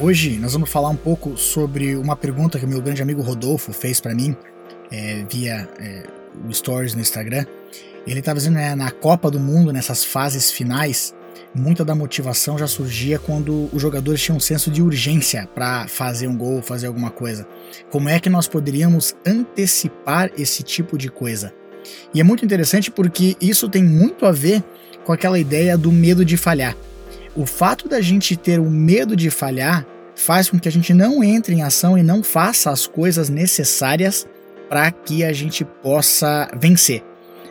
Hoje nós vamos falar um pouco sobre uma pergunta que o meu grande amigo Rodolfo fez para mim é, via é, o Stories no Instagram. Ele estava dizendo né, na Copa do Mundo, nessas fases finais, muita da motivação já surgia quando os jogadores tinham um senso de urgência para fazer um gol, fazer alguma coisa. Como é que nós poderíamos antecipar esse tipo de coisa? E é muito interessante porque isso tem muito a ver com aquela ideia do medo de falhar. O fato da gente ter o medo de falhar faz com que a gente não entre em ação e não faça as coisas necessárias para que a gente possa vencer.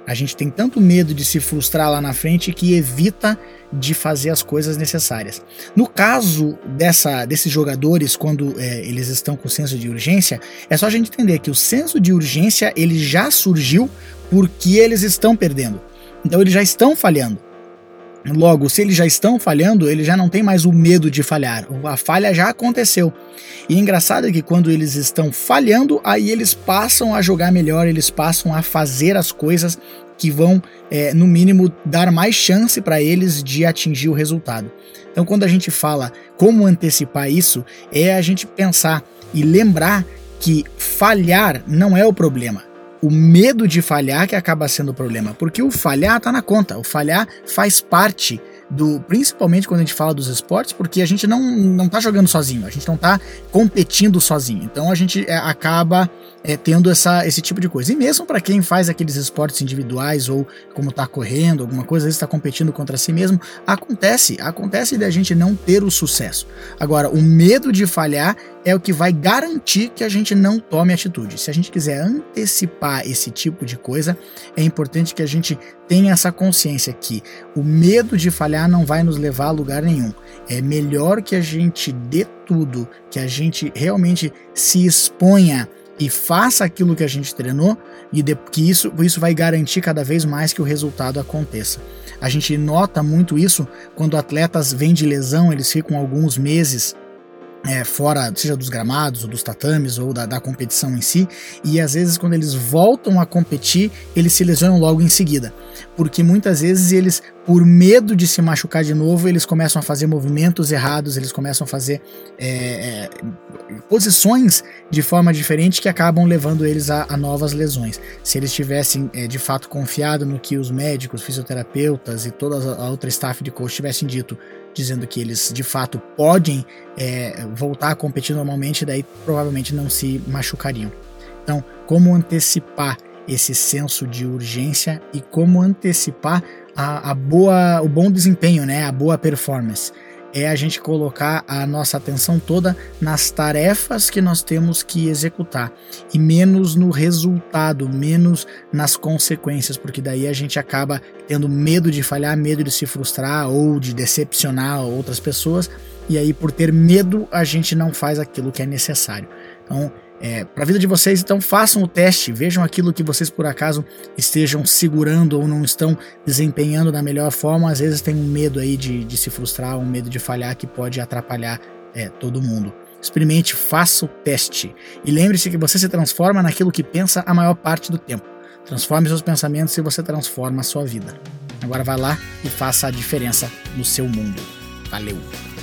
A gente tem tanto medo de se frustrar lá na frente que evita de fazer as coisas necessárias. No caso dessa, desses jogadores, quando é, eles estão com senso de urgência, é só a gente entender que o senso de urgência ele já surgiu porque eles estão perdendo. Então eles já estão falhando. Logo, se eles já estão falhando, ele já não tem mais o medo de falhar. A falha já aconteceu. E é engraçado que quando eles estão falhando, aí eles passam a jogar melhor, eles passam a fazer as coisas que vão, é, no mínimo, dar mais chance para eles de atingir o resultado. Então, quando a gente fala como antecipar isso, é a gente pensar e lembrar que falhar não é o problema o medo de falhar que acaba sendo o problema, porque o falhar tá na conta, o falhar faz parte do, principalmente quando a gente fala dos esportes, porque a gente não, não tá jogando sozinho, a gente não tá competindo sozinho. Então a gente é, acaba é, tendo essa, esse tipo de coisa. E mesmo para quem faz aqueles esportes individuais ou como tá correndo, alguma coisa, está competindo contra si mesmo, acontece, acontece da gente não ter o sucesso. Agora, o medo de falhar é o que vai garantir que a gente não tome atitude. Se a gente quiser antecipar esse tipo de coisa, é importante que a gente tenha essa consciência que o medo de falhar não vai nos levar a lugar nenhum. É melhor que a gente dê tudo, que a gente realmente se exponha e faça aquilo que a gente treinou e de, que isso, isso vai garantir cada vez mais que o resultado aconteça. A gente nota muito isso quando atletas vêm de lesão, eles ficam alguns meses é, fora, seja dos gramados, ou dos tatames, ou da, da, competição em si, e às vezes quando eles voltam a competir, eles se lesionam logo em seguida. Porque muitas vezes eles, por medo de se machucar de novo, eles começam a fazer movimentos errados, eles começam a fazer é, é, posições de forma diferente que acabam levando eles a, a novas lesões. Se eles tivessem é, de fato confiado no que os médicos, fisioterapeutas e toda a outra staff de coach tivessem dito, dizendo que eles de fato podem é, voltar a competir normalmente, daí provavelmente não se machucariam. Então, como antecipar esse senso de urgência e como antecipar a, a boa, o bom desempenho, né, a boa performance? É a gente colocar a nossa atenção toda nas tarefas que nós temos que executar e menos no resultado, menos nas consequências, porque daí a gente acaba tendo medo de falhar, medo de se frustrar ou de decepcionar outras pessoas, e aí por ter medo a gente não faz aquilo que é necessário. Então, é, para a vida de vocês, então façam o teste, vejam aquilo que vocês por acaso estejam segurando ou não estão desempenhando da melhor forma. Às vezes tem um medo aí de, de se frustrar, um medo de falhar que pode atrapalhar é, todo mundo. Experimente, faça o teste e lembre-se que você se transforma naquilo que pensa a maior parte do tempo. Transforme seus pensamentos e você transforma a sua vida. Agora vai lá e faça a diferença no seu mundo. Valeu!